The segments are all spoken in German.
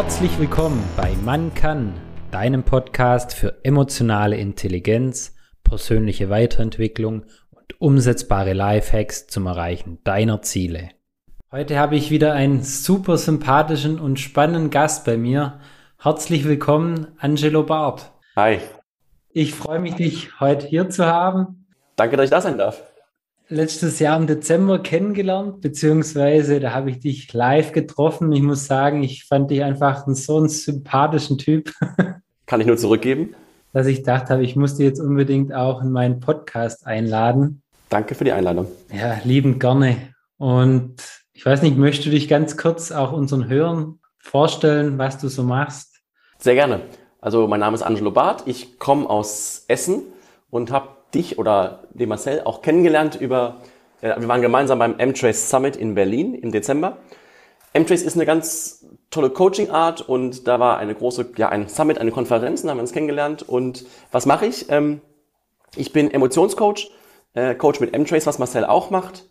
Herzlich willkommen bei Man kann, deinem Podcast für emotionale Intelligenz, persönliche Weiterentwicklung und umsetzbare Lifehacks zum Erreichen deiner Ziele. Heute habe ich wieder einen super sympathischen und spannenden Gast bei mir. Herzlich willkommen, Angelo Barth. Hi. Ich freue mich, dich heute hier zu haben. Danke, dass ich da sein darf letztes Jahr im Dezember kennengelernt, beziehungsweise da habe ich dich live getroffen. Ich muss sagen, ich fand dich einfach einen, so einen sympathischen Typ. Kann ich nur zurückgeben. Dass ich dachte habe, ich muss dich jetzt unbedingt auch in meinen Podcast einladen. Danke für die Einladung. Ja, liebend gerne. Und ich weiß nicht, möchtest du dich ganz kurz auch unseren Hörern vorstellen, was du so machst? Sehr gerne. Also mein Name ist Angelo Barth, ich komme aus Essen und habe dich oder den Marcel auch kennengelernt über, äh, wir waren gemeinsam beim M-Trace Summit in Berlin im Dezember. M-Trace ist eine ganz tolle Coaching-Art und da war eine große, ja, ein Summit, eine Konferenz, da haben wir uns kennengelernt. Und was mache ich? Ähm, ich bin Emotionscoach, äh, Coach mit M-Trace, was Marcel auch macht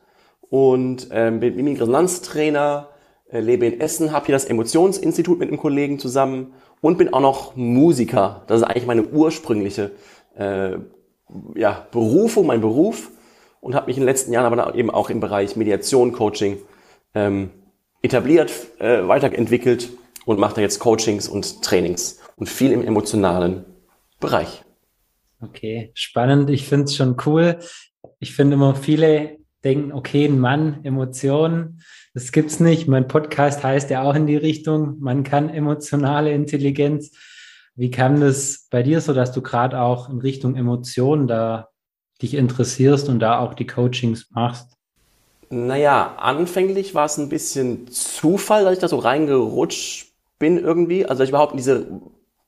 und ähm, bin Mimik-Resonanztrainer, äh, lebe in Essen, habe hier das Emotionsinstitut mit einem Kollegen zusammen und bin auch noch Musiker. Das ist eigentlich meine ursprüngliche äh, ja, Berufung, mein Beruf und habe mich in den letzten Jahren aber eben auch im Bereich Mediation, Coaching ähm, etabliert, äh, weiterentwickelt und mache da jetzt Coachings und Trainings und viel im emotionalen Bereich. Okay, spannend. Ich finde es schon cool. Ich finde immer viele denken, okay, ein Mann, Emotionen, das gibt's nicht. Mein Podcast heißt ja auch in die Richtung, man kann emotionale Intelligenz. Wie kam das bei dir so, dass du gerade auch in Richtung Emotionen da dich interessierst und da auch die Coachings machst? Naja, anfänglich war es ein bisschen Zufall, dass ich da so reingerutscht bin irgendwie. Also, dass ich überhaupt in diese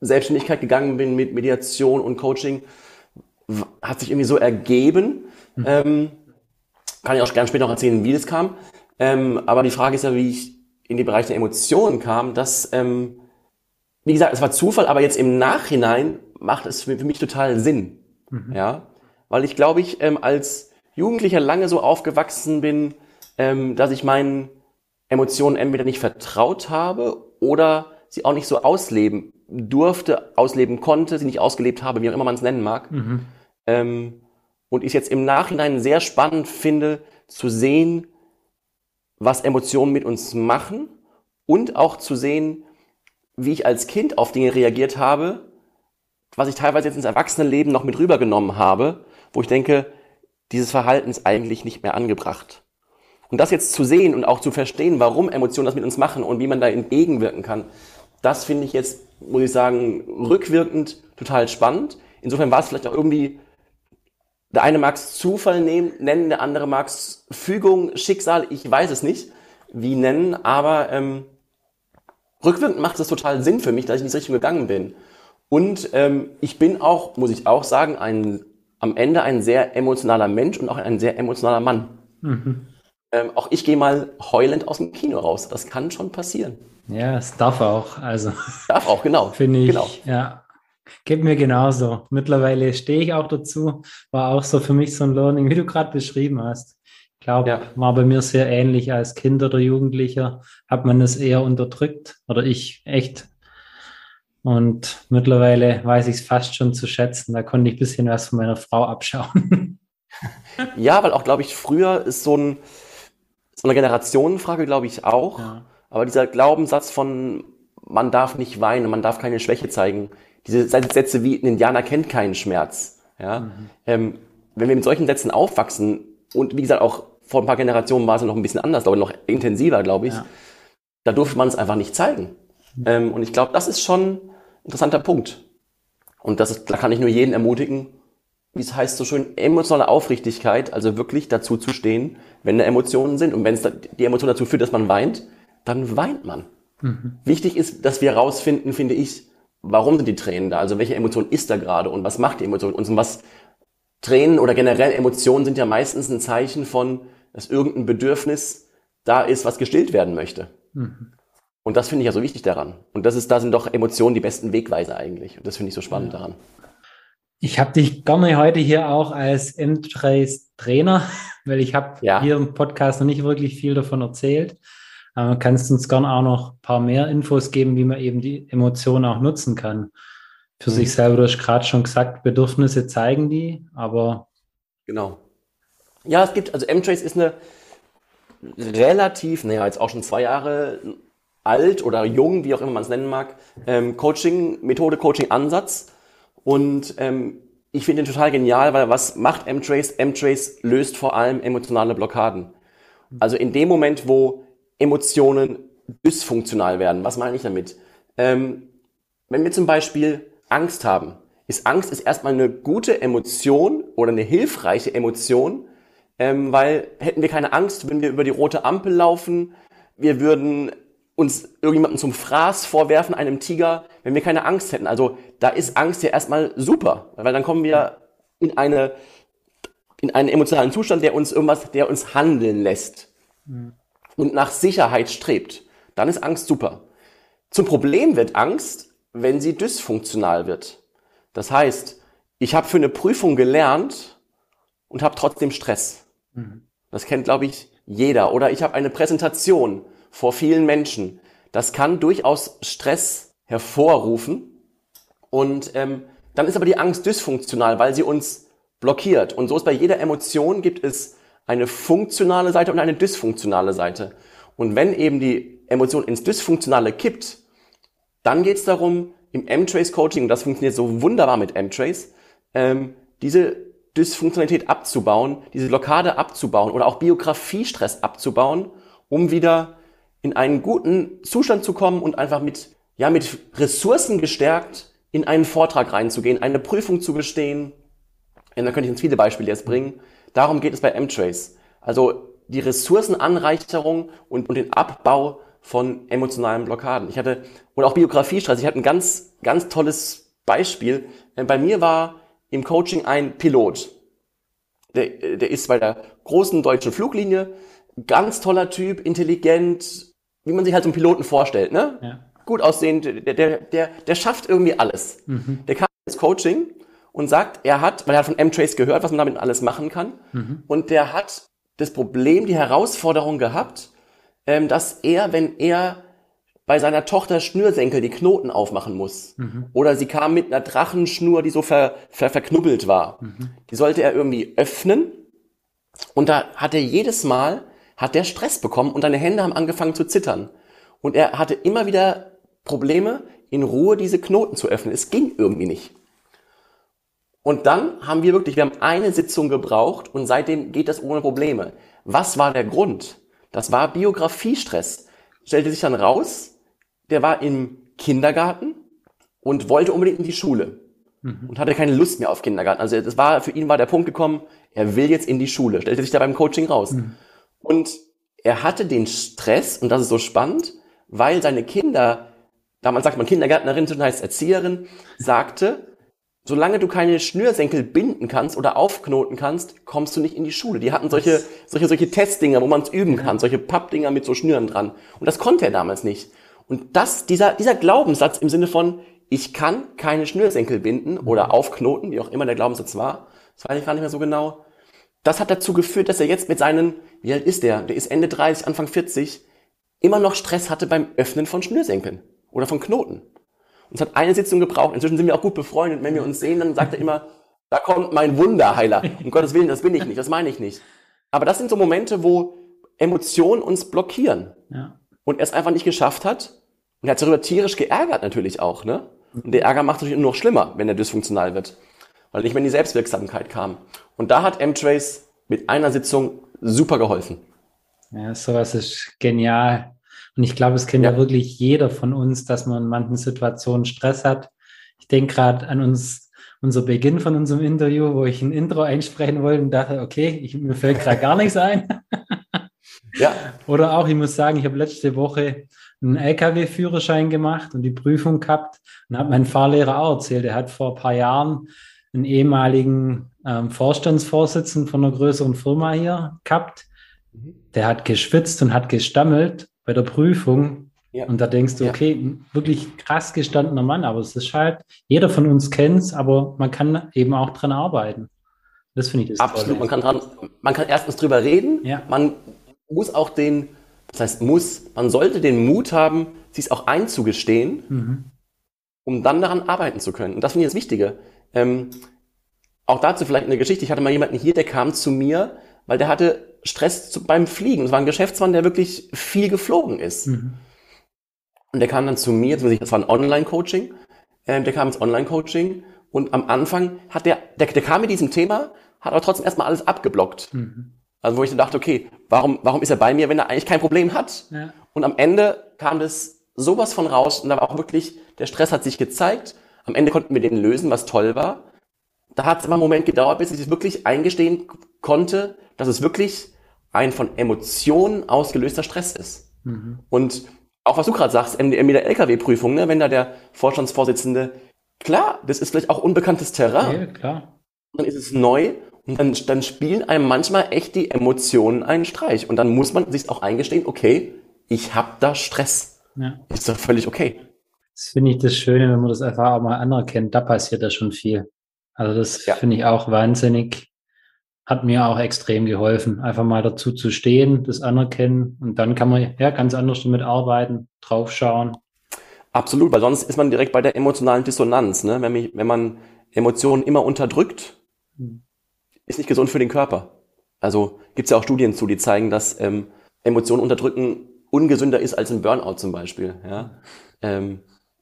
Selbstständigkeit gegangen bin mit Mediation und Coaching, hat sich irgendwie so ergeben. Mhm. Ähm, kann ich auch gerne später noch erzählen, wie das kam. Ähm, aber die Frage ist ja, wie ich in den Bereich der Emotionen kam, dass ähm, wie gesagt, es war Zufall, aber jetzt im Nachhinein macht es für, mich total Sinn. Mhm. Ja, weil ich glaube, ich ähm, als Jugendlicher lange so aufgewachsen bin, ähm, dass ich meinen Emotionen entweder nicht vertraut habe oder sie auch nicht so ausleben durfte, ausleben konnte, sie nicht ausgelebt habe, wie auch immer man es nennen mag. Mhm. Ähm, und ich jetzt im Nachhinein sehr spannend finde, zu sehen, was Emotionen mit uns machen und auch zu sehen, wie ich als Kind auf Dinge reagiert habe, was ich teilweise jetzt ins Erwachsenenleben noch mit rübergenommen habe, wo ich denke, dieses Verhalten ist eigentlich nicht mehr angebracht. Und das jetzt zu sehen und auch zu verstehen, warum Emotionen das mit uns machen und wie man da entgegenwirken kann, das finde ich jetzt, muss ich sagen, rückwirkend total spannend. Insofern war es vielleicht auch irgendwie, der eine mag es Zufall nehmen, nennen, der andere mag es Fügung, Schicksal, ich weiß es nicht, wie nennen, aber ähm, rückwirkend macht es total Sinn für mich, dass ich in diese Richtung gegangen bin. Und ähm, ich bin auch, muss ich auch sagen, ein, am Ende ein sehr emotionaler Mensch und auch ein sehr emotionaler Mann. Mhm. Ähm, auch ich gehe mal heulend aus dem Kino raus. Das kann schon passieren. Ja, es darf auch. Also darf auch, genau. Finde ich. Genau. Ja, geht mir genauso. Mittlerweile stehe ich auch dazu. War auch so für mich so ein Learning, wie du gerade beschrieben hast glaube, ja. war bei mir sehr ähnlich als Kind oder Jugendlicher, hat man es eher unterdrückt oder ich echt. Und mittlerweile weiß ich es fast schon zu schätzen. Da konnte ich ein bisschen was von meiner Frau abschauen. Ja, weil auch, glaube ich, früher ist so, ein, so eine Generationenfrage, glaube ich, auch. Ja. Aber dieser Glaubenssatz von, man darf nicht weinen, man darf keine Schwäche zeigen. Diese Sätze wie, ein Indianer kennt keinen Schmerz. Ja? Mhm. Ähm, wenn wir mit solchen Sätzen aufwachsen und wie gesagt auch vor ein paar Generationen war es noch ein bisschen anders, glaube ich, noch intensiver, glaube ich. Ja. Da durfte man es einfach nicht zeigen. Mhm. Ähm, und ich glaube, das ist schon ein interessanter Punkt. Und das ist, da kann ich nur jeden ermutigen, wie es heißt so schön, emotionale Aufrichtigkeit, also wirklich dazu zu stehen, wenn da Emotionen sind. Und wenn es die Emotion dazu führt, dass man weint, dann weint man. Mhm. Wichtig ist, dass wir herausfinden, finde ich, warum sind die Tränen da? Also welche Emotion ist da gerade und was macht die Emotion uns und was Tränen oder generell Emotionen sind ja meistens ein Zeichen von, dass irgendein Bedürfnis da ist, was gestillt werden möchte. Mhm. Und das finde ich ja so wichtig daran. Und das ist, da sind doch Emotionen die besten Wegweiser eigentlich. Und das finde ich so spannend ja. daran. Ich habe dich gerne heute hier auch als M-Trace Trainer, weil ich habe ja. hier im Podcast noch nicht wirklich viel davon erzählt. Aber kannst du uns gerne auch noch ein paar mehr Infos geben, wie man eben die Emotionen auch nutzen kann? Für mhm. sich selber, du hast gerade schon gesagt, Bedürfnisse zeigen die, aber. Genau. Ja, es gibt, also M-Trace ist eine relativ, naja, jetzt auch schon zwei Jahre alt oder jung, wie auch immer man es nennen mag, ähm, Coaching-Methode, Coaching-Ansatz. Und ähm, ich finde ihn total genial, weil was macht M-Trace? M-Trace löst vor allem emotionale Blockaden. Also in dem Moment, wo Emotionen dysfunktional werden, was meine ich damit? Ähm, wenn wir zum Beispiel Angst haben, ist Angst ist erstmal eine gute Emotion oder eine hilfreiche Emotion, ähm, weil hätten wir keine Angst, würden wir über die rote Ampel laufen, wir würden uns irgendjemanden zum Fraß vorwerfen, einem Tiger, wenn wir keine Angst hätten. Also da ist Angst ja erstmal super, weil dann kommen wir in eine in einen emotionalen Zustand, der uns irgendwas, der uns handeln lässt mhm. und nach Sicherheit strebt. Dann ist Angst super. Zum Problem wird Angst, wenn sie dysfunktional wird. Das heißt, ich habe für eine Prüfung gelernt und habe trotzdem Stress. Mhm. Das kennt, glaube ich, jeder. Oder ich habe eine Präsentation vor vielen Menschen. Das kann durchaus Stress hervorrufen. Und ähm, dann ist aber die Angst dysfunktional, weil sie uns blockiert. Und so ist bei jeder Emotion gibt es eine funktionale Seite und eine dysfunktionale Seite. Und wenn eben die Emotion ins Dysfunktionale kippt, dann geht es darum, im M-Trace-Coaching, und das funktioniert so wunderbar mit M-Trace, ähm, diese Dysfunktionalität abzubauen, diese Blockade abzubauen oder auch Biografiestress abzubauen, um wieder in einen guten Zustand zu kommen und einfach mit, ja, mit Ressourcen gestärkt in einen Vortrag reinzugehen, eine Prüfung zu bestehen. Und da könnte ich uns viele Beispiele jetzt bringen. Darum geht es bei M-Trace. Also die Ressourcenanreicherung und, und den Abbau von emotionalen Blockaden. Ich hatte, oder auch Biografiestress. Ich hatte ein ganz, ganz tolles Beispiel. Bei mir war im Coaching ein Pilot. Der, der ist bei der großen deutschen Fluglinie. Ganz toller Typ, intelligent, wie man sich halt so einen Piloten vorstellt, ne? Ja. Gut aussehend, der, der, der, der schafft irgendwie alles. Mhm. Der kam ins Coaching und sagt, er hat, weil er hat von M-Trace gehört, was man damit alles machen kann. Mhm. Und der hat das Problem, die Herausforderung gehabt, ähm, dass er, wenn er bei seiner Tochter Schnürsenkel die Knoten aufmachen muss. Mhm. Oder sie kam mit einer Drachenschnur, die so ver, ver, verknubbelt war. Mhm. Die sollte er irgendwie öffnen. Und da hat er jedes Mal hat der Stress bekommen und seine Hände haben angefangen zu zittern. Und er hatte immer wieder Probleme, in Ruhe diese Knoten zu öffnen. Es ging irgendwie nicht. Und dann haben wir wirklich, wir haben eine Sitzung gebraucht und seitdem geht das ohne Probleme. Was war der Grund? Das war Biografiestress. Stellte sich dann raus, der war im Kindergarten und wollte unbedingt in die Schule mhm. und hatte keine Lust mehr auf Kindergarten. Also das war für ihn war der Punkt gekommen, er will jetzt in die Schule. Stellte sich da beim Coaching raus. Mhm. Und er hatte den Stress, und das ist so spannend, weil seine Kinder, damals sagt man Kindergärtnerin, heißt Erzieherin, sagte, solange du keine Schnürsenkel binden kannst oder aufknoten kannst, kommst du nicht in die Schule. Die hatten solche, solche, solche Testdinger, wo man es üben kann, solche Pappdinger mit so Schnüren dran. Und das konnte er damals nicht. Und das, dieser, dieser Glaubenssatz im Sinne von, ich kann keine Schnürsenkel binden oder aufknoten, wie auch immer der Glaubenssatz war, das weiß ich gar nicht mehr so genau, das hat dazu geführt, dass er jetzt mit seinen, wie alt ist der? Der ist Ende 30, Anfang 40, immer noch Stress hatte beim Öffnen von Schnürsenkeln oder von Knoten. Und es hat eine Sitzung gebraucht. Inzwischen sind wir auch gut befreundet. Wenn wir uns sehen, dann sagt er immer, da kommt mein Wunderheiler. Um Gottes Willen, das bin ich nicht, das meine ich nicht. Aber das sind so Momente, wo Emotionen uns blockieren. Ja. Und er es einfach nicht geschafft hat. Und er hat sich darüber tierisch geärgert natürlich auch, ne? Und der Ärger macht es natürlich nur noch schlimmer, wenn er dysfunktional wird. Weil nicht mehr in die Selbstwirksamkeit kam. Und da hat M-Trace mit einer Sitzung super geholfen. Ja, sowas ist genial. Und ich glaube, es kennt ja. ja wirklich jeder von uns, dass man in manchen Situationen Stress hat. Ich denke gerade an uns, unser Beginn von unserem Interview, wo ich ein Intro einsprechen wollte und dachte, okay, ich, mir fällt gerade gar nichts ein. ja. Oder auch, ich muss sagen, ich habe letzte Woche einen LKW-Führerschein gemacht und die Prüfung gehabt und habe meinen Fahrlehrer auch erzählt. Er hat vor ein paar Jahren einen ehemaligen ähm, Vorstandsvorsitzenden von einer größeren Firma hier gehabt. Mhm. Der hat geschwitzt und hat gestammelt bei der Prüfung. Ja. Und da denkst du, okay, wirklich krass gestandener Mann, aber es ist halt, jeder von uns kennt es, aber man kann eben auch dran arbeiten. Das finde ich das Absolut, man kann, dran, man kann erstens drüber reden, ja. man muss auch den Das heißt, muss, man sollte den Mut haben, sich auch einzugestehen, mhm. um dann daran arbeiten zu können. Und das finde ich das Wichtige. Ähm, auch dazu vielleicht eine Geschichte. Ich hatte mal jemanden hier, der kam zu mir, weil der hatte Stress beim Fliegen. Es war ein Geschäftsmann, der wirklich viel geflogen ist. Mhm. Und der kam dann zu mir, das war ein Online-Coaching, ähm, der kam ins Online-Coaching und am Anfang hat der, der, der kam mit diesem Thema, hat aber trotzdem erstmal alles abgeblockt. Mhm. Also wo ich dann dachte, okay, warum, warum ist er bei mir, wenn er eigentlich kein Problem hat? Ja. Und am Ende kam das sowas von raus und da war auch wirklich, der Stress hat sich gezeigt. Am Ende konnten wir den lösen, was toll war. Da hat es immer einen Moment gedauert, bis ich es wirklich eingestehen konnte, dass es wirklich ein von Emotionen ausgelöster Stress ist. Mhm. Und auch was du gerade sagst, mit der LKW-Prüfung, ne, wenn da der Vorstandsvorsitzende, klar, das ist vielleicht auch unbekanntes Terrain. Ja, klar. Dann ist es neu und dann, dann spielen einem manchmal echt die Emotionen einen Streich. Und dann muss man sich auch eingestehen, okay, ich habe da Stress. Ja. Ist doch völlig okay. Das finde ich das Schöne, wenn man das einfach auch mal anerkennt. Da passiert da schon viel. Also das ja. finde ich auch wahnsinnig hat mir auch extrem geholfen, einfach mal dazu zu stehen, das anerkennen und dann kann man ja ganz anders damit arbeiten, draufschauen. Absolut, weil sonst ist man direkt bei der emotionalen Dissonanz. Ne? Wenn, mich, wenn man Emotionen immer unterdrückt, ist nicht gesund für den Körper. Also gibt es ja auch Studien zu, die zeigen, dass ähm, Emotionen unterdrücken ungesünder ist als ein Burnout zum Beispiel. Ja? Ähm,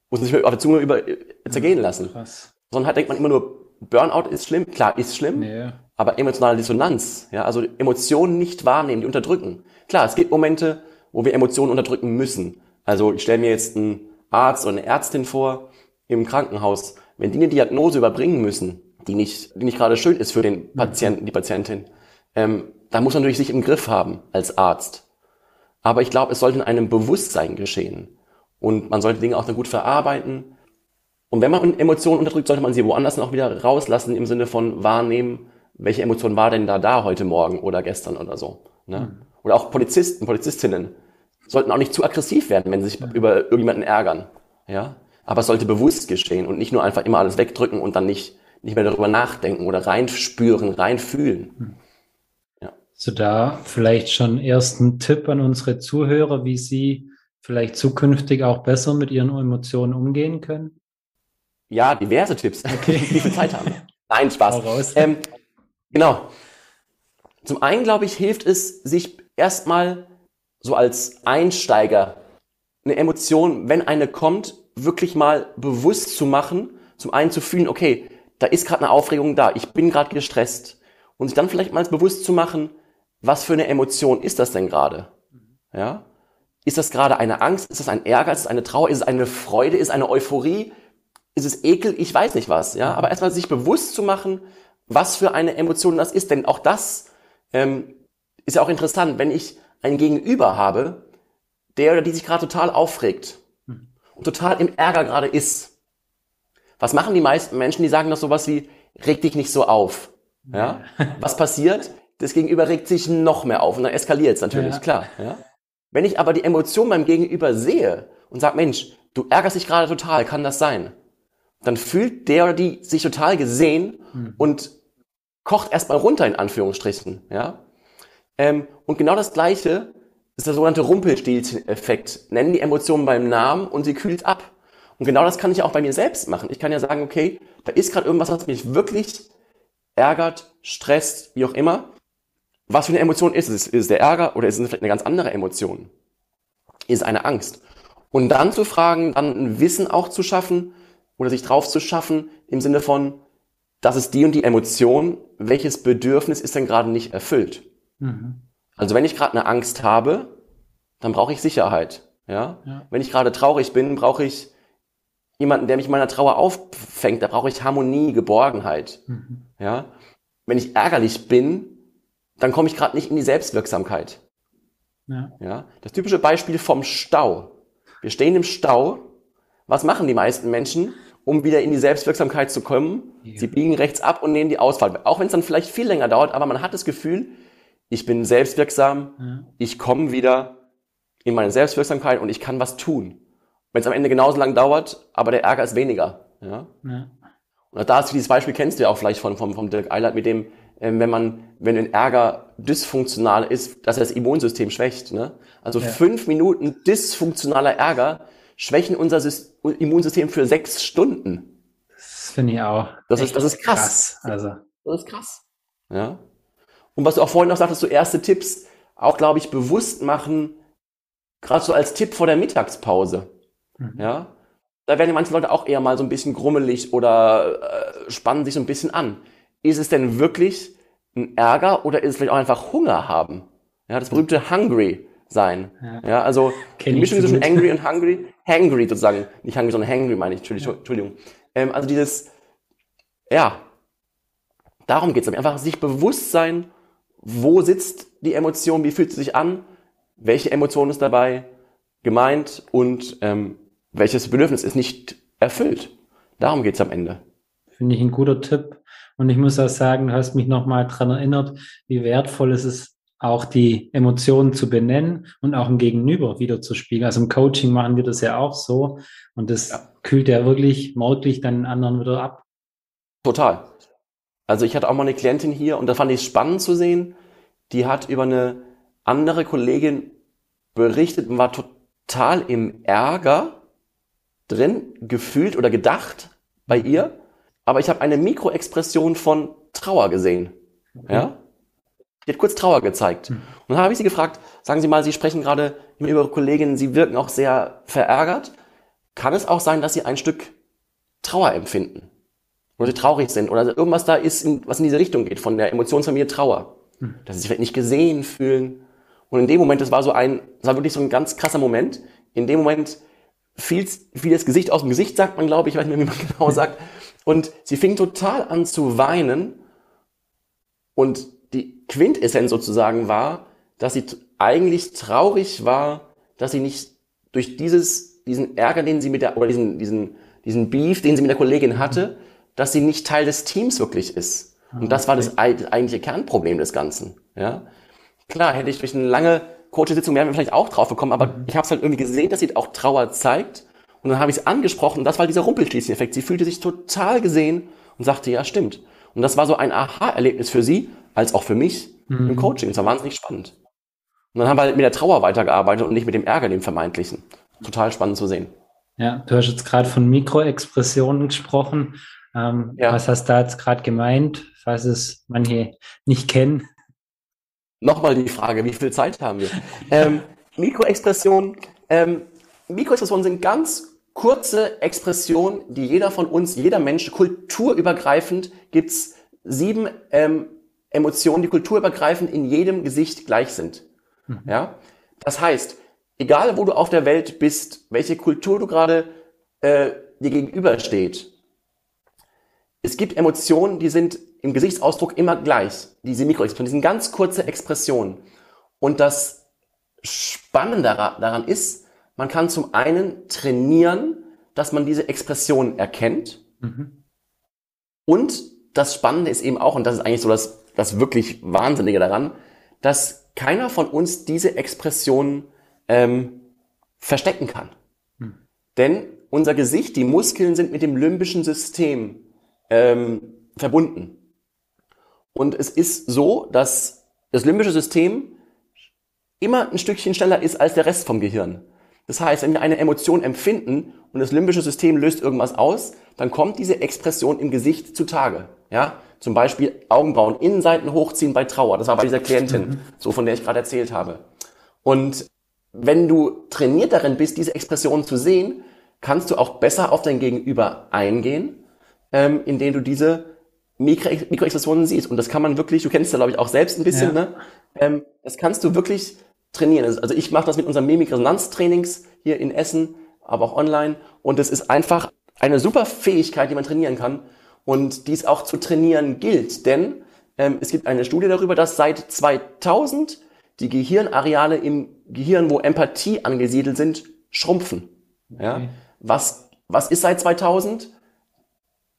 muss man sich auf der Zunge über, äh, zergehen lassen. Krass. Sondern halt denkt man immer nur, Burnout ist schlimm. Klar, ist schlimm. Nee aber emotionale Dissonanz, ja, also Emotionen nicht wahrnehmen, die unterdrücken. Klar, es gibt Momente, wo wir Emotionen unterdrücken müssen. Also ich stelle mir jetzt einen Arzt oder eine Ärztin vor im Krankenhaus, wenn die eine Diagnose überbringen müssen, die nicht, die nicht gerade schön ist für den Patienten, die Patientin, ähm, da muss man natürlich sich im Griff haben als Arzt. Aber ich glaube, es sollte in einem Bewusstsein geschehen. Und man sollte Dinge auch dann gut verarbeiten. Und wenn man Emotionen unterdrückt, sollte man sie woanders auch wieder rauslassen im Sinne von wahrnehmen, welche Emotion war denn da da heute Morgen oder gestern oder so. Ne? Mhm. Oder auch Polizisten, Polizistinnen sollten auch nicht zu aggressiv werden, wenn sie sich mhm. über irgendjemanden ärgern. Ja? Aber es sollte bewusst geschehen und nicht nur einfach immer alles wegdrücken und dann nicht, nicht mehr darüber nachdenken oder reinspüren, reinfühlen. Mhm. Ja. So da vielleicht schon ersten Tipp an unsere Zuhörer, wie sie vielleicht zukünftig auch besser mit ihren Emotionen umgehen können? Ja, diverse Tipps, okay. wie viel Zeit haben. Nein, Spaß. Ähm, Genau. Zum einen, glaube ich, hilft es, sich erstmal so als Einsteiger eine Emotion, wenn eine kommt, wirklich mal bewusst zu machen. Zum einen zu fühlen, okay, da ist gerade eine Aufregung da, ich bin gerade gestresst. Und sich dann vielleicht mal bewusst zu machen, was für eine Emotion ist das denn gerade? Ja? Ist das gerade eine Angst? Ist das ein Ärger? Ist es eine Trauer? Ist es eine Freude? Ist es eine Euphorie? Ist es Ekel? Ich weiß nicht was. Ja? Aber erstmal sich bewusst zu machen, was für eine Emotion das ist. Denn auch das ähm, ist ja auch interessant, wenn ich ein Gegenüber habe, der oder die sich gerade total aufregt und total im Ärger gerade ist. Was machen die meisten Menschen, die sagen das sowas wie, reg dich nicht so auf. Ja? Was passiert? Das Gegenüber regt sich noch mehr auf und dann eskaliert es natürlich, ja. klar. Ja? Wenn ich aber die Emotion beim Gegenüber sehe und sage, Mensch, du ärgerst dich gerade total, kann das sein? Dann fühlt der oder die sich total gesehen mhm. und kocht erstmal runter in Anführungsstrichen, ja. Ähm, und genau das Gleiche ist der sogenannte Rumpelstilzchen-Effekt. Nennen die Emotionen beim Namen und sie kühlt ab. Und genau das kann ich auch bei mir selbst machen. Ich kann ja sagen, okay, da ist gerade irgendwas, was mich wirklich ärgert, stresst, wie auch immer. Was für eine Emotion ist es? Ist es der Ärger oder ist es vielleicht eine ganz andere Emotion? Ist es eine Angst? Und dann zu fragen, dann ein Wissen auch zu schaffen oder sich drauf zu schaffen im Sinne von, das ist die und die Emotion, welches Bedürfnis ist denn gerade nicht erfüllt? Mhm. Also wenn ich gerade eine Angst habe, dann brauche ich Sicherheit. Ja? ja. Wenn ich gerade traurig bin, brauche ich jemanden, der mich in meiner Trauer auffängt. Da brauche ich Harmonie, Geborgenheit. Mhm. Ja? Wenn ich ärgerlich bin, dann komme ich gerade nicht in die Selbstwirksamkeit. Ja. ja. Das typische Beispiel vom Stau. Wir stehen im Stau. Was machen die meisten Menschen? Um wieder in die Selbstwirksamkeit zu kommen. Ja. Sie biegen rechts ab und nehmen die Auswahl. Auch wenn es dann vielleicht viel länger dauert, aber man hat das Gefühl, ich bin selbstwirksam, ja. ich komme wieder in meine Selbstwirksamkeit und ich kann was tun. Wenn es am Ende genauso lang dauert, aber der Ärger ist weniger. Ja? ja. Und da ist dieses Beispiel kennst du ja auch vielleicht von, vom, vom Dirk Eilert mit dem ähm, wenn man, wenn ein Ärger dysfunktional ist, dass er das Immunsystem schwächt. Ne? Also fünf Minuten dysfunktionaler Ärger schwächen unser Immunsystem für sechs Stunden. Das finde ich auch. Das ist, das ist krass. krass. Also. Das ist krass. Ja. Und was du auch vorhin noch sagtest, so erste Tipps, auch glaube ich bewusst machen, gerade so als Tipp vor der Mittagspause. Mhm. Ja. Da werden manche Leute auch eher mal so ein bisschen grummelig oder äh, spannen sich so ein bisschen an. Ist es denn wirklich ein Ärger oder ist es vielleicht auch einfach Hunger haben? Ja, das berühmte Hungry sein. Ja, ja also Kenn die Mischung zwischen Angry und Hungry, Hangry sozusagen, nicht Hungry, sondern Hangry meine ich, Entschuldigung. Ja. Entschuldigung. Ähm, also dieses, ja, darum geht es. Einfach sich bewusst sein, wo sitzt die Emotion, wie fühlt sie sich an, welche Emotion ist dabei gemeint und ähm, welches Bedürfnis ist nicht erfüllt. Darum geht es am Ende. Finde ich ein guter Tipp. Und ich muss auch sagen, du hast mich nochmal dran erinnert, wie wertvoll es ist, auch die Emotionen zu benennen und auch im Gegenüber wieder zu spiegeln. Also im Coaching machen wir das ja auch so. Und das ja. kühlt ja wirklich morglich dann den anderen wieder ab. Total. Also ich hatte auch mal eine Klientin hier und da fand ich es spannend zu sehen. Die hat über eine andere Kollegin berichtet und war total im Ärger drin, gefühlt oder gedacht bei ihr aber ich habe eine Mikroexpression von Trauer gesehen. Okay. Ja? Die hat kurz Trauer gezeigt. Mhm. Und dann habe ich sie gefragt, sagen Sie mal, Sie sprechen gerade über Ihre Kolleginnen, Sie wirken auch sehr verärgert. Kann es auch sein, dass Sie ein Stück Trauer empfinden? Oder Sie traurig sind? Oder irgendwas da ist, was in diese Richtung geht, von der Emotionsfamilie Trauer? Mhm. Dass Sie sich vielleicht nicht gesehen fühlen. Und in dem Moment, das war so ein, das war wirklich so ein ganz krasser Moment. In dem Moment fiel, fiel das Gesicht aus dem Gesicht, sagt man, glaube ich, ich weiß nicht mehr, wie man genau sagt. Und sie fing total an zu weinen. Und die Quintessenz sozusagen war, dass sie eigentlich traurig war, dass sie nicht durch dieses, diesen Ärger, den sie mit der, oder diesen, diesen, diesen Beef, den sie mit der Kollegin hatte, dass sie nicht Teil des Teams wirklich ist. Und das war das eigentliche Kernproblem des Ganzen. Ja? Klar, hätte ich durch eine lange Coaching-Sitzung wären wir vielleicht auch drauf gekommen, aber mhm. ich habe es halt irgendwie gesehen, dass sie auch Trauer zeigt und dann habe ich es angesprochen und das war dieser Rumpelschließen-Effekt. Sie fühlte sich total gesehen und sagte, ja, stimmt. Und das war so ein Aha-Erlebnis für sie, als auch für mich mhm. im Coaching. Das war wahnsinnig spannend. Und dann haben wir halt mit der Trauer weitergearbeitet und nicht mit dem Ärger, dem vermeintlichen. Total spannend zu sehen. Ja, du hast jetzt gerade von Mikroexpressionen gesprochen. Ähm, ja. Was hast du da jetzt gerade gemeint, falls es manche nicht kennen? Nochmal die Frage, wie viel Zeit haben wir? ähm, Mikroexpressionen, ähm, Mikroexpressionen sind ganz kurze Expression, die jeder von uns, jeder Mensch, kulturübergreifend gibt's sieben ähm, Emotionen, die kulturübergreifend in jedem Gesicht gleich sind. Mhm. Ja, das heißt, egal wo du auf der Welt bist, welche Kultur du gerade äh, dir gegenübersteht, es gibt Emotionen, die sind im Gesichtsausdruck immer gleich. Diese Mikroexpressionen, die sind ganz kurze Expressionen. Und das Spannende daran ist, man kann zum einen trainieren, dass man diese Expression erkennt. Mhm. Und das Spannende ist eben auch, und das ist eigentlich so das, das wirklich Wahnsinnige daran, dass keiner von uns diese Expression ähm, verstecken kann. Mhm. Denn unser Gesicht, die Muskeln sind mit dem limbischen System ähm, verbunden. Und es ist so, dass das limbische System immer ein Stückchen schneller ist als der Rest vom Gehirn. Das heißt, wenn wir eine Emotion empfinden und das limbische System löst irgendwas aus, dann kommt diese Expression im Gesicht zutage. Ja, zum Beispiel Augenbrauen, Innenseiten hochziehen bei Trauer. Das war bei dieser Klientin, mhm. so von der ich gerade erzählt habe. Und wenn du trainiert darin bist, diese Expressionen zu sehen, kannst du auch besser auf dein Gegenüber eingehen, ähm, indem du diese Mikro Mikroexpressionen siehst. Und das kann man wirklich, du kennst ja, glaube ich, auch selbst ein bisschen, ja. ne? Ähm, das kannst du wirklich trainieren. Also ich mache das mit unseren Mimikresonanztrainings hier in Essen, aber auch online. Und es ist einfach eine super Fähigkeit, die man trainieren kann und die es auch zu trainieren gilt. Denn ähm, es gibt eine Studie darüber, dass seit 2000 die Gehirnareale im Gehirn, wo Empathie angesiedelt sind, schrumpfen. Okay. Ja? Was, was ist seit 2000?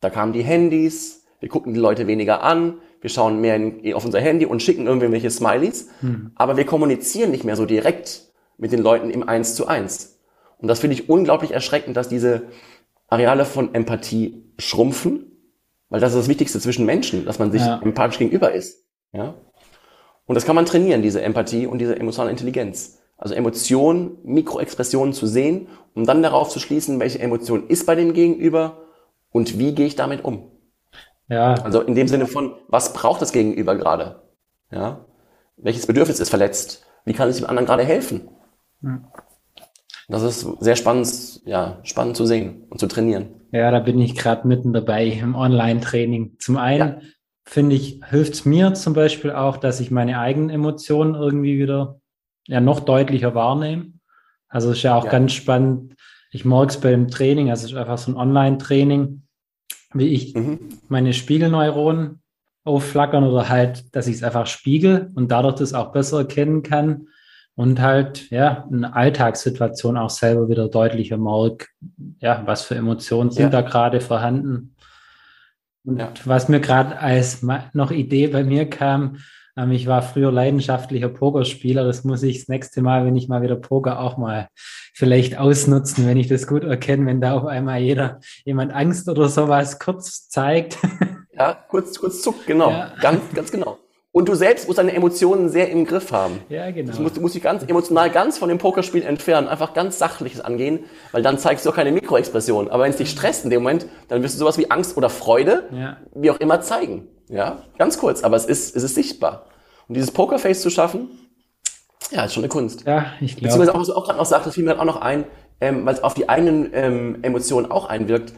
Da kamen die Handys, wir gucken die Leute weniger an, wir schauen mehr in, auf unser Handy und schicken irgendwelche Smileys, hm. aber wir kommunizieren nicht mehr so direkt mit den Leuten im Eins zu eins. Und das finde ich unglaublich erschreckend, dass diese Areale von Empathie schrumpfen. Weil das ist das Wichtigste zwischen Menschen, dass man sich ja. empathisch gegenüber ist. Ja? Und das kann man trainieren, diese Empathie und diese emotionale Intelligenz. Also Emotionen, Mikroexpressionen zu sehen, um dann darauf zu schließen, welche Emotion ist bei dem Gegenüber und wie gehe ich damit um. Ja. Also in dem Sinne von, was braucht das Gegenüber gerade? Ja. Welches Bedürfnis ist verletzt? Wie kann ich dem anderen gerade helfen? Hm. Das ist sehr spannend, ja, spannend zu sehen und zu trainieren. Ja, da bin ich gerade mitten dabei im Online-Training. Zum einen ja. finde ich, hilft es mir zum Beispiel auch, dass ich meine eigenen Emotionen irgendwie wieder ja noch deutlicher wahrnehme. Also ist ja auch ja. ganz spannend. Ich merke es beim Training, also es ist einfach so ein Online-Training, wie ich mhm. meine Spiegelneuronen aufflackern oder halt, dass ich es einfach spiegel und dadurch das auch besser erkennen kann und halt, ja, in Alltagssituationen auch selber wieder deutlicher merke, ja, was für Emotionen sind ja. da gerade vorhanden. Und ja. was mir gerade als noch Idee bei mir kam, ähm, ich war früher leidenschaftlicher Pokerspieler. Das muss ich das nächste Mal, wenn ich mal wieder Poker auch mal vielleicht ausnutzen, wenn ich das gut erkenne, wenn da auf einmal jeder jemand Angst oder sowas kurz zeigt. Ja, kurz, kurz zuckt, genau. Ja. Ganz, ganz genau. Und du selbst musst deine Emotionen sehr im Griff haben. Ja, genau. Du musst, du musst dich ganz emotional ganz von dem Pokerspiel entfernen, einfach ganz sachliches angehen, weil dann zeigst du auch keine Mikroexpression. Aber wenn es dich stresst in dem Moment, dann wirst du sowas wie Angst oder Freude, ja. wie auch immer, zeigen. Ja, ganz kurz, aber es ist, es ist sichtbar. Und dieses Pokerface zu schaffen, ja, ist schon eine Kunst. Ja, ich glaube. Beziehungsweise auch, was du auch gerade noch sagst, das fiel mir auch noch ein, ähm, weil es auf die eigenen ähm, Emotionen auch einwirkt.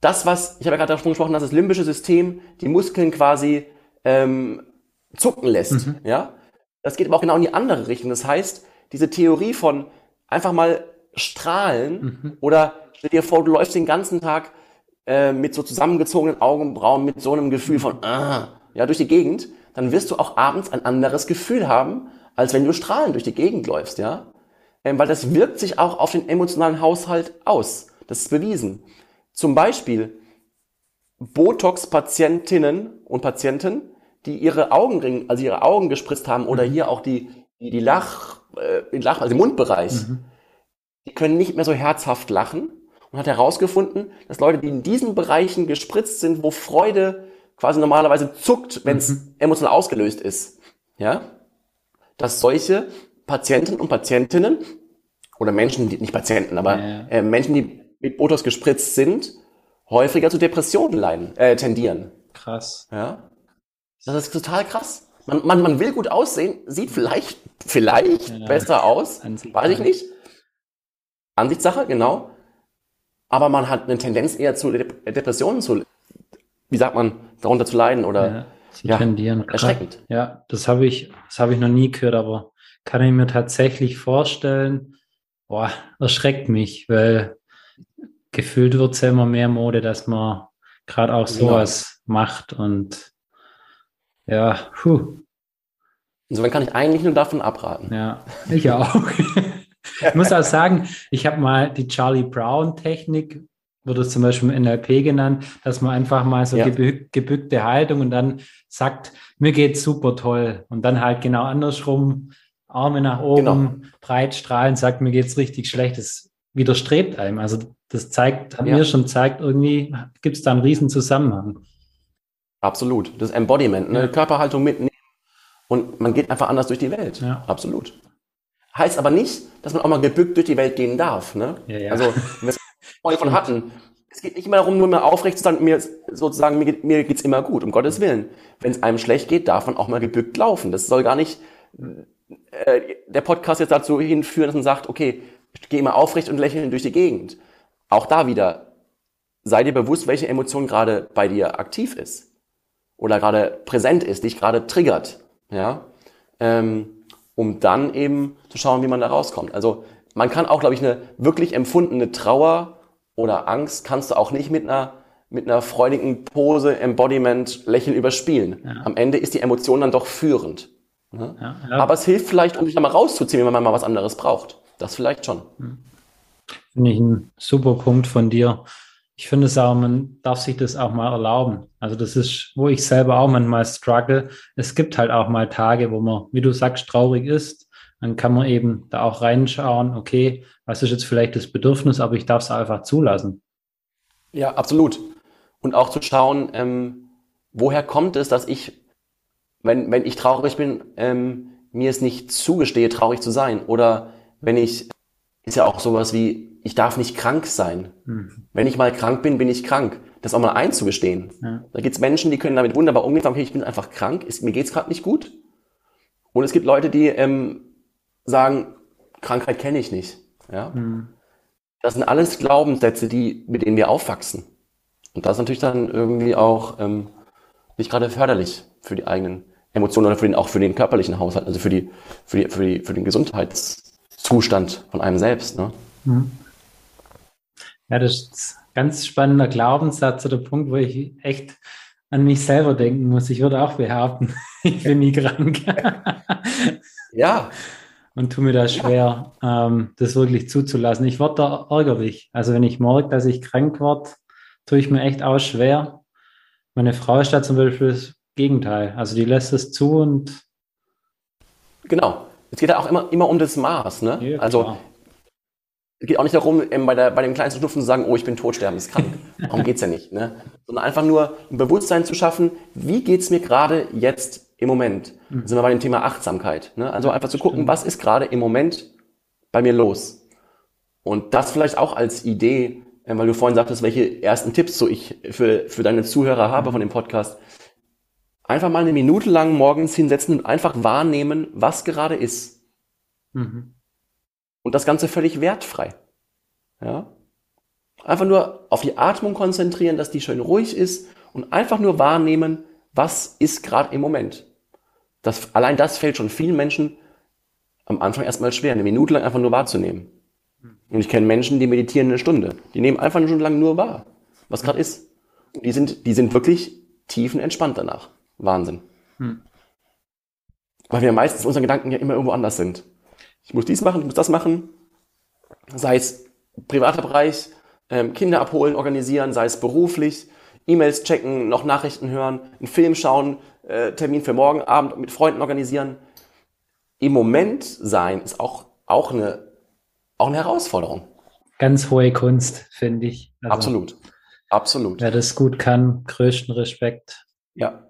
Das, was, ich habe ja gerade davon gesprochen, dass das limbische System die Muskeln quasi ähm, zucken lässt. Mhm. Ja, das geht aber auch genau in die andere Richtung. Das heißt, diese Theorie von einfach mal strahlen mhm. oder stell dir vor, du läufst den ganzen Tag äh, mit so zusammengezogenen Augenbrauen, mit so einem Gefühl von ah, ja durch die Gegend, dann wirst du auch abends ein anderes Gefühl haben, als wenn du strahlend durch die Gegend läufst, ja? Ähm, weil das wirkt sich auch auf den emotionalen Haushalt aus. Das ist bewiesen. Zum Beispiel Botox-Patientinnen und Patienten, die ihre Augenringe, also ihre Augen gespritzt haben oder mhm. hier auch die, die, die Lach, äh, Lach, also den Mundbereich, mhm. die können nicht mehr so herzhaft lachen und hat herausgefunden, dass Leute, die in diesen Bereichen gespritzt sind, wo Freude quasi normalerweise zuckt, wenn es mhm. emotional ausgelöst ist, ja, dass solche Patienten und Patientinnen oder Menschen, die nicht Patienten, aber ja. äh, Menschen, die mit Botox gespritzt sind, häufiger zu Depressionen leiden, äh, tendieren. Krass. Ja. Das ist total krass. Man, man, man will gut aussehen, sieht vielleicht, vielleicht ja. besser aus, weiß ich nicht. Ansichtssache, genau. Aber man hat eine Tendenz eher zu Depressionen zu, wie sagt man, darunter zu leiden oder ja, zu ja, tendieren. Erschreckend. Ja, das habe ich, das habe ich noch nie gehört, aber kann ich mir tatsächlich vorstellen, boah, erschreckt mich, weil gefühlt wird es ja immer mehr Mode, dass man gerade auch genau. sowas genau. macht und ja, puh. Insofern kann ich eigentlich nur davon abraten. Ja, ich auch. ich muss auch sagen, ich habe mal die Charlie Brown Technik wird es zum Beispiel im NLP genannt, dass man einfach mal so ja. gebück, gebückte Haltung und dann sagt, mir geht's super toll. Und dann halt genau andersrum, Arme nach oben, genau. breit strahlen, sagt, mir geht's richtig schlecht. Das widerstrebt einem. Also das zeigt, hat ja. mir schon zeigt, irgendwie gibt es da einen riesen Zusammenhang. Absolut. Das Embodiment, ne? Ja. Körperhaltung mitnehmen und man geht einfach anders durch die Welt. Ja. Absolut. Heißt aber nicht, dass man auch mal gebückt durch die Welt gehen darf. Ne? Ja, ja. Also vorhin von hatten. Es geht nicht immer darum, nur mal aufrecht zu sein, mir sozusagen, mir, geht, mir geht's immer gut, um Gottes Willen. Wenn es einem schlecht geht, darf man auch mal gebückt laufen. Das soll gar nicht äh, der Podcast jetzt dazu hinführen, dass man sagt, okay, ich gehe immer aufrecht und lächeln durch die Gegend. Auch da wieder, sei dir bewusst, welche Emotion gerade bei dir aktiv ist oder gerade präsent ist, dich gerade triggert, ja, ähm, um dann eben zu schauen, wie man da rauskommt. Also man kann auch, glaube ich, eine wirklich empfundene Trauer oder Angst kannst du auch nicht mit einer mit einer freudigen Pose, Embodiment, Lächeln überspielen. Ja. Am Ende ist die Emotion dann doch führend. Ne? Ja, ja. Aber es hilft vielleicht, um sich da mal rauszuziehen, wenn man mal was anderes braucht. Das vielleicht schon. Hm. Finde ich ein super Punkt von dir. Ich finde es auch, man darf sich das auch mal erlauben. Also das ist, wo ich selber auch manchmal struggle. Es gibt halt auch mal Tage, wo man, wie du sagst, traurig ist dann kann man eben da auch reinschauen, okay, was ist jetzt vielleicht das Bedürfnis, aber ich darf es einfach zulassen. Ja, absolut. Und auch zu schauen, ähm, woher kommt es, dass ich, wenn, wenn ich traurig bin, ähm, mir es nicht zugestehe, traurig zu sein. Oder wenn ich, ist ja auch sowas wie, ich darf nicht krank sein. Mhm. Wenn ich mal krank bin, bin ich krank. Das auch mal einzugestehen. Ja. Da gibt es Menschen, die können damit wunderbar umgehen, sagen, okay, ich bin einfach krank, ist, mir geht's gerade nicht gut. Und es gibt Leute, die ähm, sagen, Krankheit kenne ich nicht. Ja? Mhm. Das sind alles Glaubenssätze, die, mit denen wir aufwachsen. Und das ist natürlich dann irgendwie auch ähm, nicht gerade förderlich für die eigenen Emotionen oder für den, auch für den körperlichen Haushalt, also für, die, für, die, für, die, für den Gesundheitszustand von einem selbst. Ne? Mhm. Ja, das ist ein ganz spannender Glaubenssatz oder Punkt, wo ich echt an mich selber denken muss. Ich würde auch behaupten, ich bin nie krank. ja. Und tu mir das schwer, ähm, das wirklich zuzulassen. Ich werde da ärgerlich. Also wenn ich merke, dass ich krank werde, tue ich mir echt auch schwer. Meine Frau ist da zum Beispiel das Gegenteil. Also die lässt es zu und. Genau. Es geht ja auch immer, immer um das Maß. Ne? Ja, also es geht auch nicht darum, ähm, bei, der, bei dem kleinsten Schnupfen zu sagen, oh, ich bin todsterbenskrank. Darum geht's ja nicht. Ne? Sondern einfach nur ein Bewusstsein zu schaffen, wie geht's mir gerade jetzt im Moment? Mhm. Sind wir bei dem Thema Achtsamkeit. Ne? Also einfach zu gucken, was ist gerade im Moment bei mir los? Und das vielleicht auch als Idee, äh, weil du vorhin sagtest, welche ersten Tipps so ich für, für deine Zuhörer habe von dem Podcast. Einfach mal eine Minute lang morgens hinsetzen und einfach wahrnehmen, was gerade ist. Mhm. Und das Ganze völlig wertfrei. Ja? Einfach nur auf die Atmung konzentrieren, dass die schön ruhig ist und einfach nur wahrnehmen, was ist gerade im Moment. Das, allein das fällt schon vielen Menschen am Anfang erstmal schwer, eine Minute lang einfach nur wahrzunehmen. Und ich kenne Menschen, die meditieren eine Stunde. Die nehmen einfach eine Stunde lang nur wahr, was gerade ist. Und die sind, die sind wirklich tiefenentspannt danach. Wahnsinn. Hm. Weil wir meistens unseren Gedanken ja immer irgendwo anders sind ich muss dies machen, ich muss das machen, sei es privater Bereich, ähm, Kinder abholen, organisieren, sei es beruflich, E-Mails checken, noch Nachrichten hören, einen Film schauen, äh, Termin für morgen Abend mit Freunden organisieren. Im Moment sein ist auch, auch, eine, auch eine Herausforderung. Ganz hohe Kunst, finde ich. Also, absolut. Absolut. Wer das gut kann, größten Respekt. Ja.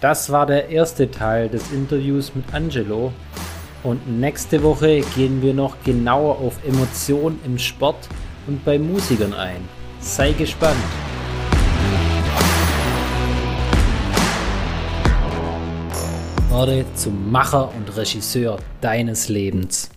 Das war der erste Teil des Interviews mit Angelo. Und nächste Woche gehen wir noch genauer auf Emotionen im Sport und bei Musikern ein. Sei gespannt. Werde zum Macher und Regisseur deines Lebens.